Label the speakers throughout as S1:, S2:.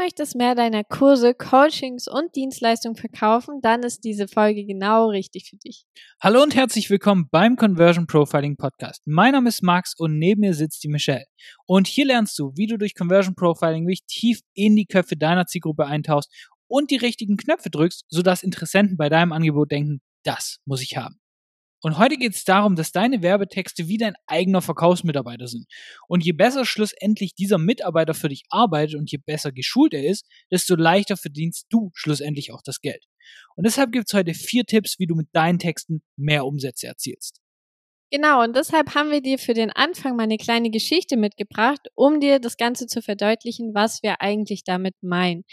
S1: möchtest mehr deiner Kurse, Coachings und Dienstleistungen verkaufen, dann ist diese Folge genau richtig für dich.
S2: Hallo und herzlich willkommen beim Conversion Profiling Podcast. Mein Name ist Max und neben mir sitzt die Michelle. Und hier lernst du, wie du durch Conversion Profiling wirklich tief in die Köpfe deiner Zielgruppe eintauchst und die richtigen Knöpfe drückst, sodass Interessenten bei deinem Angebot denken, das muss ich haben. Und heute geht es darum, dass deine Werbetexte wie dein eigener Verkaufsmitarbeiter sind. Und je besser schlussendlich dieser Mitarbeiter für dich arbeitet und je besser geschult er ist, desto leichter verdienst du schlussendlich auch das Geld. Und deshalb gibt es heute vier Tipps, wie du mit deinen Texten mehr Umsätze erzielst.
S1: Genau, und deshalb haben wir dir für den Anfang mal eine kleine Geschichte mitgebracht, um dir das Ganze zu verdeutlichen, was wir eigentlich damit meinen.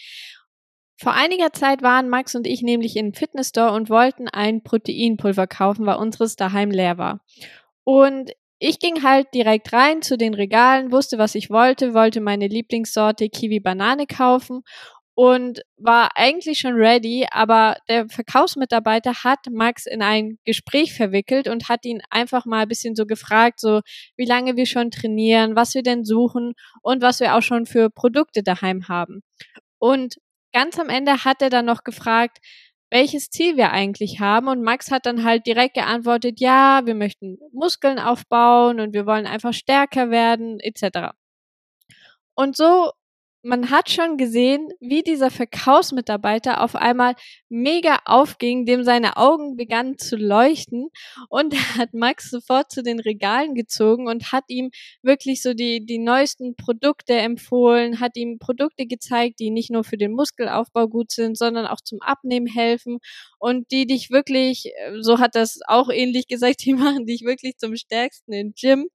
S1: Vor einiger Zeit waren Max und ich nämlich im Fitnessstore und wollten ein Proteinpulver kaufen, weil unseres daheim leer war. Und ich ging halt direkt rein zu den Regalen, wusste, was ich wollte, wollte meine Lieblingssorte Kiwi Banane kaufen und war eigentlich schon ready, aber der Verkaufsmitarbeiter hat Max in ein Gespräch verwickelt und hat ihn einfach mal ein bisschen so gefragt, so wie lange wir schon trainieren, was wir denn suchen und was wir auch schon für Produkte daheim haben. Und ganz am Ende hat er dann noch gefragt, welches Ziel wir eigentlich haben. Und Max hat dann halt direkt geantwortet, ja, wir möchten Muskeln aufbauen und wir wollen einfach stärker werden, etc. Und so man hat schon gesehen, wie dieser Verkaufsmitarbeiter auf einmal mega aufging, dem seine Augen begannen zu leuchten und hat Max sofort zu den Regalen gezogen und hat ihm wirklich so die, die neuesten Produkte empfohlen, hat ihm Produkte gezeigt, die nicht nur für den Muskelaufbau gut sind, sondern auch zum Abnehmen helfen und die dich wirklich, so hat das auch ähnlich gesagt, die machen dich wirklich zum stärksten im Gym.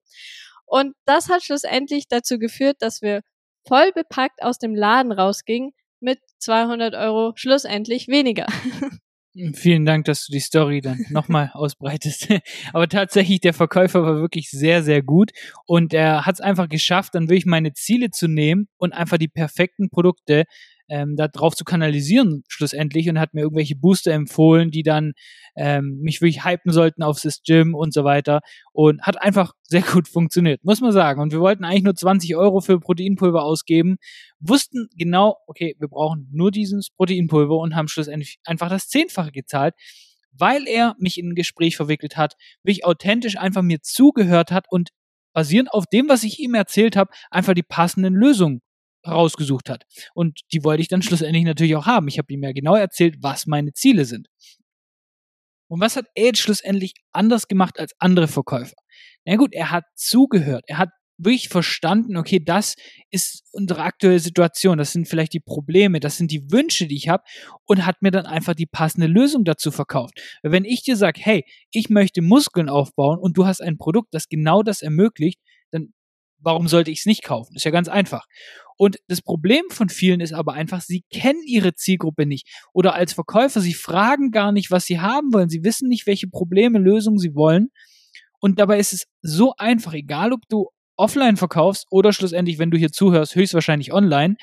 S1: Und das hat schlussendlich dazu geführt, dass wir voll bepackt aus dem Laden rausging mit 200 Euro schlussendlich weniger.
S2: Vielen Dank, dass du die Story dann nochmal ausbreitest. Aber tatsächlich, der Verkäufer war wirklich sehr, sehr gut und er hat es einfach geschafft, dann wirklich meine Ziele zu nehmen und einfach die perfekten Produkte ähm, darauf zu kanalisieren schlussendlich und hat mir irgendwelche Booster empfohlen, die dann ähm, mich wirklich hypen sollten auf das Gym und so weiter und hat einfach sehr gut funktioniert, muss man sagen. Und wir wollten eigentlich nur 20 Euro für Proteinpulver ausgeben, wussten genau, okay, wir brauchen nur dieses Proteinpulver und haben schlussendlich einfach das Zehnfache gezahlt weil er mich in ein Gespräch verwickelt hat, wirklich authentisch einfach mir zugehört hat und basierend auf dem, was ich ihm erzählt habe, einfach die passenden Lösungen rausgesucht hat. Und die wollte ich dann schlussendlich natürlich auch haben. Ich habe ihm ja genau erzählt, was meine Ziele sind. Und was hat jetzt schlussendlich anders gemacht als andere Verkäufer? Na gut, er hat zugehört. Er hat wirklich verstanden, okay, das ist unsere aktuelle Situation, das sind vielleicht die Probleme, das sind die Wünsche, die ich habe und hat mir dann einfach die passende Lösung dazu verkauft. Wenn ich dir sage, hey, ich möchte Muskeln aufbauen und du hast ein Produkt, das genau das ermöglicht, dann warum sollte ich es nicht kaufen? Ist ja ganz einfach. Und das Problem von vielen ist aber einfach, sie kennen ihre Zielgruppe nicht. Oder als Verkäufer, sie fragen gar nicht, was sie haben wollen. Sie wissen nicht, welche Probleme, Lösungen sie wollen. Und dabei ist es so einfach, egal ob du offline verkaufst oder schlussendlich, wenn du hier zuhörst, höchstwahrscheinlich online.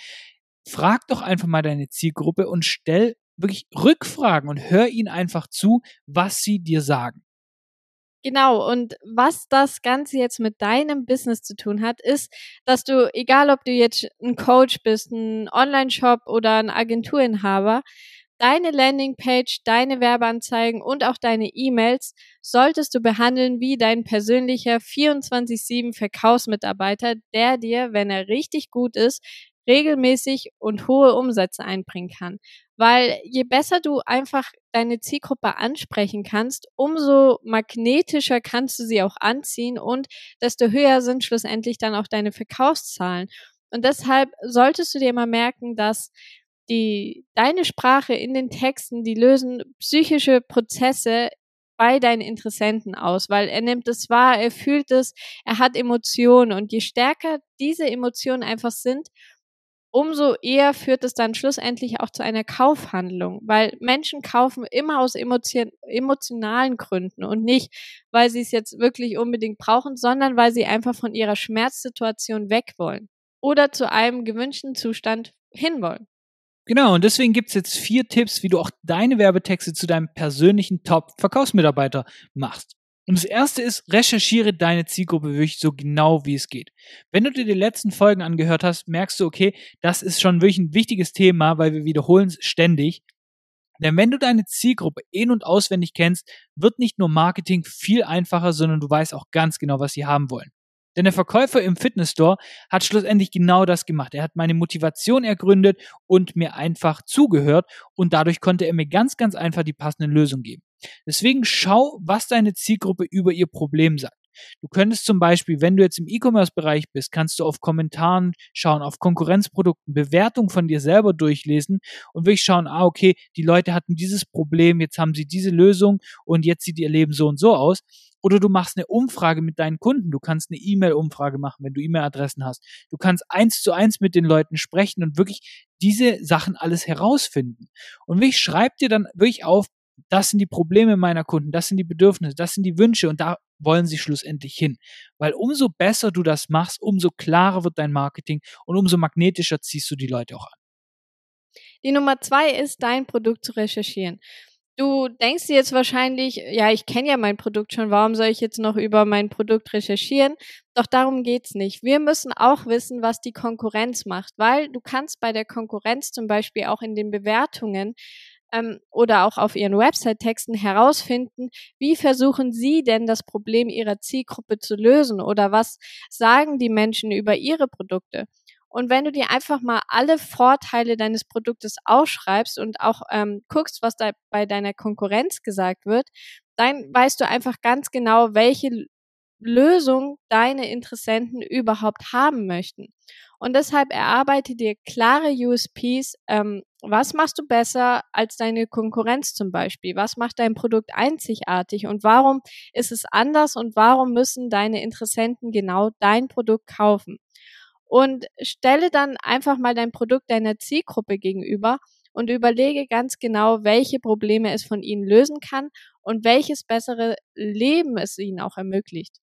S2: Frag doch einfach mal deine Zielgruppe und stell wirklich Rückfragen und hör ihnen einfach zu, was sie dir sagen.
S1: Genau, und was das Ganze jetzt mit deinem Business zu tun hat, ist, dass du, egal ob du jetzt ein Coach bist, ein Online-Shop oder ein Agenturinhaber, deine Landingpage, deine Werbeanzeigen und auch deine E-Mails solltest du behandeln wie dein persönlicher 24-7 Verkaufsmitarbeiter, der dir, wenn er richtig gut ist, regelmäßig und hohe Umsätze einbringen kann. Weil je besser du einfach deine Zielgruppe ansprechen kannst, umso magnetischer kannst du sie auch anziehen und desto höher sind schlussendlich dann auch deine Verkaufszahlen. Und deshalb solltest du dir immer merken, dass die, deine Sprache in den Texten, die lösen psychische Prozesse bei deinen Interessenten aus, weil er nimmt es wahr, er fühlt es, er hat Emotionen und je stärker diese Emotionen einfach sind, umso eher führt es dann schlussendlich auch zu einer Kaufhandlung, weil Menschen kaufen immer aus emotion emotionalen Gründen und nicht, weil sie es jetzt wirklich unbedingt brauchen, sondern weil sie einfach von ihrer Schmerzsituation weg wollen oder zu einem gewünschten Zustand hinwollen.
S2: Genau, und deswegen gibt es jetzt vier Tipps, wie du auch deine Werbetexte zu deinem persönlichen Top-Verkaufsmitarbeiter machst. Und das erste ist, recherchiere deine Zielgruppe wirklich so genau wie es geht. Wenn du dir die letzten Folgen angehört hast, merkst du, okay, das ist schon wirklich ein wichtiges Thema, weil wir wiederholen es ständig. Denn wenn du deine Zielgruppe in- und auswendig kennst, wird nicht nur Marketing viel einfacher, sondern du weißt auch ganz genau, was sie haben wollen. Denn der Verkäufer im Fitnessstore hat schlussendlich genau das gemacht. Er hat meine Motivation ergründet und mir einfach zugehört und dadurch konnte er mir ganz, ganz einfach die passende Lösung geben. Deswegen schau, was deine Zielgruppe über ihr Problem sagt. Du könntest zum Beispiel, wenn du jetzt im E-Commerce-Bereich bist, kannst du auf Kommentaren schauen, auf Konkurrenzprodukten, Bewertungen von dir selber durchlesen und wirklich schauen, ah, okay, die Leute hatten dieses Problem, jetzt haben sie diese Lösung und jetzt sieht ihr Leben so und so aus. Oder du machst eine Umfrage mit deinen Kunden. Du kannst eine E-Mail-Umfrage machen, wenn du E-Mail-Adressen hast. Du kannst eins zu eins mit den Leuten sprechen und wirklich diese Sachen alles herausfinden. Und wirklich schreib dir dann wirklich auf, das sind die Probleme meiner Kunden, das sind die Bedürfnisse, das sind die Wünsche und da wollen sie schlussendlich hin. Weil umso besser du das machst, umso klarer wird dein Marketing und umso magnetischer ziehst du die Leute auch an.
S1: Die Nummer zwei ist, dein Produkt zu recherchieren. Du denkst dir jetzt wahrscheinlich, ja, ich kenne ja mein Produkt schon, warum soll ich jetzt noch über mein Produkt recherchieren? Doch darum geht's nicht. Wir müssen auch wissen, was die Konkurrenz macht, weil du kannst bei der Konkurrenz zum Beispiel auch in den Bewertungen ähm, oder auch auf ihren Website-Texten herausfinden, wie versuchen sie denn das Problem ihrer Zielgruppe zu lösen oder was sagen die Menschen über ihre Produkte. Und wenn du dir einfach mal alle Vorteile deines Produktes ausschreibst und auch ähm, guckst, was da bei deiner Konkurrenz gesagt wird, dann weißt du einfach ganz genau, welche Lösung deine Interessenten überhaupt haben möchten. Und deshalb erarbeite dir klare USPs. Ähm, was machst du besser als deine Konkurrenz zum Beispiel? Was macht dein Produkt einzigartig? Und warum ist es anders? Und warum müssen deine Interessenten genau dein Produkt kaufen? Und stelle dann einfach mal dein Produkt deiner Zielgruppe gegenüber und überlege ganz genau, welche Probleme es von ihnen lösen kann und welches bessere Leben es ihnen auch ermöglicht.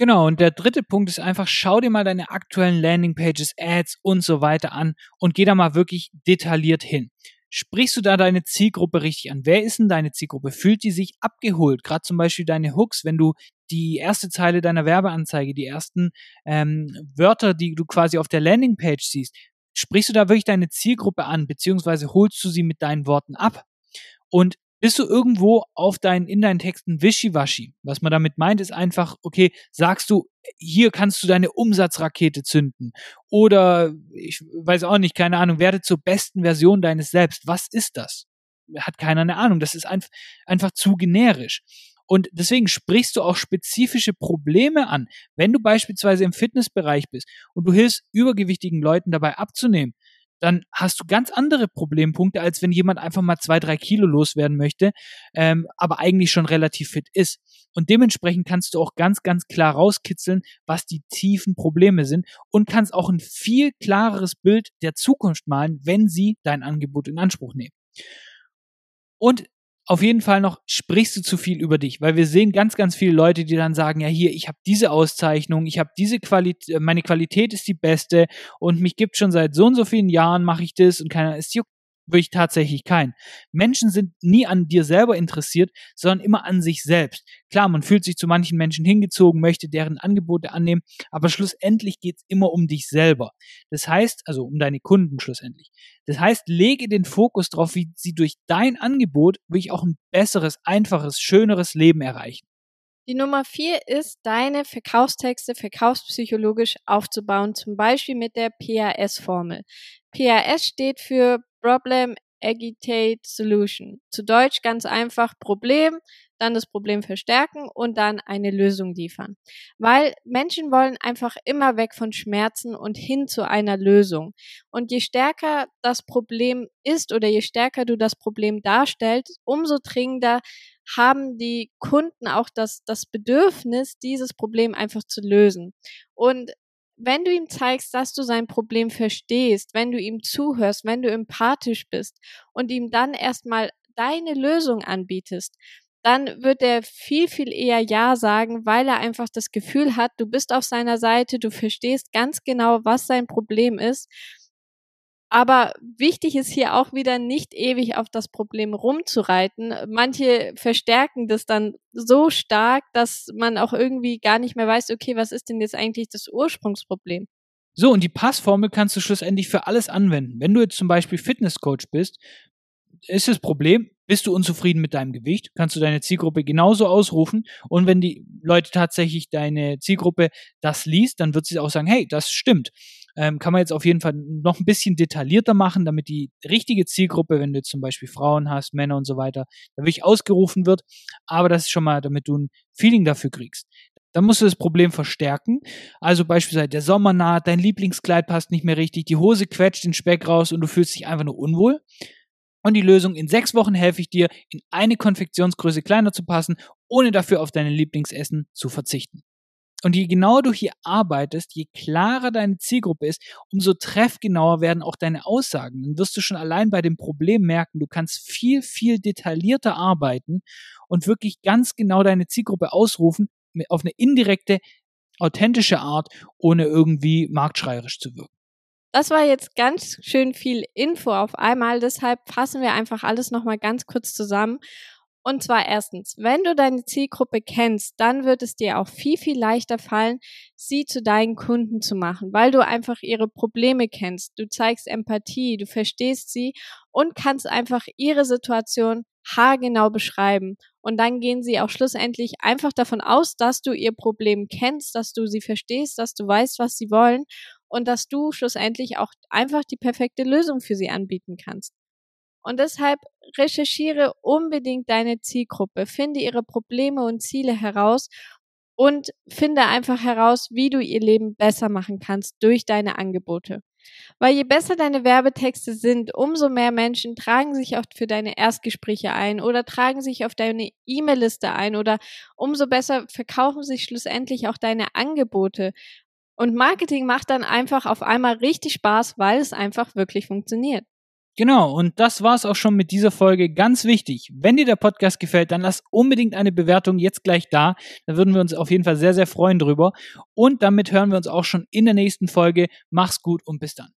S2: Genau, und der dritte Punkt ist einfach, schau dir mal deine aktuellen Landingpages, Ads und so weiter an und geh da mal wirklich detailliert hin. Sprichst du da deine Zielgruppe richtig an? Wer ist denn deine Zielgruppe? Fühlt die sich abgeholt? Gerade zum Beispiel deine Hooks, wenn du die erste Zeile deiner Werbeanzeige, die ersten ähm, Wörter, die du quasi auf der Landingpage siehst, sprichst du da wirklich deine Zielgruppe an, beziehungsweise holst du sie mit deinen Worten ab? Und bist du irgendwo auf deinen, in deinen Texten wischiwaschi. Was man damit meint, ist einfach, okay, sagst du, hier kannst du deine Umsatzrakete zünden. Oder, ich weiß auch nicht, keine Ahnung, werde zur besten Version deines Selbst. Was ist das? Hat keiner eine Ahnung. Das ist einfach, einfach zu generisch. Und deswegen sprichst du auch spezifische Probleme an. Wenn du beispielsweise im Fitnessbereich bist und du hilfst übergewichtigen Leuten dabei abzunehmen, dann hast du ganz andere Problempunkte, als wenn jemand einfach mal zwei, drei Kilo loswerden möchte, ähm, aber eigentlich schon relativ fit ist. Und dementsprechend kannst du auch ganz, ganz klar rauskitzeln, was die tiefen Probleme sind und kannst auch ein viel klareres Bild der Zukunft malen, wenn sie dein Angebot in Anspruch nehmen. Und auf jeden Fall noch, sprichst du zu viel über dich, weil wir sehen ganz, ganz viele Leute, die dann sagen, ja hier, ich habe diese Auszeichnung, ich habe diese Qualität, äh, meine Qualität ist die beste und mich gibt schon seit so und so vielen Jahren mache ich das und keiner, es juckt wirklich tatsächlich keinen. Menschen sind nie an dir selber interessiert, sondern immer an sich selbst. Klar, man fühlt sich zu manchen Menschen hingezogen, möchte deren Angebote annehmen, aber schlussendlich geht's immer um dich selber. Das heißt, also um deine Kunden schlussendlich. Das heißt, lege den Fokus darauf, wie sie durch dein Angebot wirklich auch ein besseres, einfaches, schöneres Leben erreichen.
S1: Die Nummer vier ist, deine Verkaufstexte verkaufspsychologisch aufzubauen, zum Beispiel mit der PAS-Formel. PAS steht für Problem, Agitate, Solution. Zu Deutsch ganz einfach Problem, dann das Problem verstärken und dann eine Lösung liefern. Weil Menschen wollen einfach immer weg von Schmerzen und hin zu einer Lösung. Und je stärker das Problem ist oder je stärker du das Problem darstellst, umso dringender haben die Kunden auch das, das Bedürfnis, dieses Problem einfach zu lösen. Und wenn du ihm zeigst, dass du sein Problem verstehst, wenn du ihm zuhörst, wenn du empathisch bist und ihm dann erstmal deine Lösung anbietest, dann wird er viel, viel eher Ja sagen, weil er einfach das Gefühl hat, du bist auf seiner Seite, du verstehst ganz genau, was sein Problem ist Aber wichtig ist hier auch wieder nicht ewig auf das Problem rumzureiten. Manche verstärken das dann so stark, dass man auch irgendwie gar nicht mehr weiß, okay, was ist denn jetzt eigentlich das Ursprungsproblem?
S2: So, und die Passformel kannst du schlussendlich für alles anwenden. Wenn du jetzt zum Beispiel Fitnesscoach bist, ist das Problem, bist du unzufrieden mit deinem Gewicht, kannst du deine Zielgruppe genauso ausrufen. Und wenn die Leute tatsächlich deine Zielgruppe das liest, dann wird sie auch sagen, hey, das stimmt. Ähm, kann man jetzt auf jeden Fall noch ein bisschen detaillierter machen, damit die richtige Zielgruppe, wenn du zum Beispiel Frauen hast, Männer und so weiter, da wirklich ausgerufen wird. Aber das ist schon mal, damit du ein Feeling dafür kriegst. Dann musst du das Problem verstärken. Also beispielsweise der Sommer naht, dein Lieblingskleid passt nicht mehr richtig, die Hose quetscht den Speck raus und du fühlst dich einfach nur unwohl. Und die Lösung, in sechs Wochen helfe ich dir, in eine Konfektionsgröße kleiner zu passen, ohne dafür auf deine Lieblingsessen zu verzichten. Und je genauer du hier arbeitest, je klarer deine Zielgruppe ist, umso treffgenauer werden auch deine Aussagen. Dann wirst du schon allein bei dem Problem merken, du kannst viel, viel detaillierter arbeiten und wirklich ganz genau deine Zielgruppe ausrufen, auf eine indirekte, authentische Art, ohne irgendwie marktschreierisch zu wirken.
S1: Das war jetzt ganz schön viel Info auf einmal, deshalb fassen wir einfach alles nochmal ganz kurz zusammen. Und zwar erstens, wenn du deine Zielgruppe kennst, dann wird es dir auch viel, viel leichter fallen, sie zu deinen Kunden zu machen, weil du einfach ihre Probleme kennst. Du zeigst Empathie, du verstehst sie und kannst einfach ihre Situation haargenau beschreiben. Und dann gehen sie auch schlussendlich einfach davon aus, dass du ihr Problem kennst, dass du sie verstehst, dass du weißt, was sie wollen und dass du schlussendlich auch einfach die perfekte Lösung für sie anbieten kannst. Und deshalb recherchiere unbedingt deine Zielgruppe, finde ihre Probleme und Ziele heraus und finde einfach heraus, wie du ihr Leben besser machen kannst durch deine Angebote. Weil je besser deine Werbetexte sind, umso mehr Menschen tragen sich auch für deine Erstgespräche ein oder tragen sich auf deine E-Mail-Liste ein oder umso besser verkaufen sich schlussendlich auch deine Angebote. Und Marketing macht dann einfach auf einmal richtig Spaß, weil es einfach wirklich funktioniert.
S2: Genau, und das war's auch schon mit dieser Folge. Ganz wichtig, wenn dir der Podcast gefällt, dann lass unbedingt eine Bewertung jetzt gleich da. Da würden wir uns auf jeden Fall sehr, sehr freuen drüber. Und damit hören wir uns auch schon in der nächsten Folge. Mach's gut und bis dann.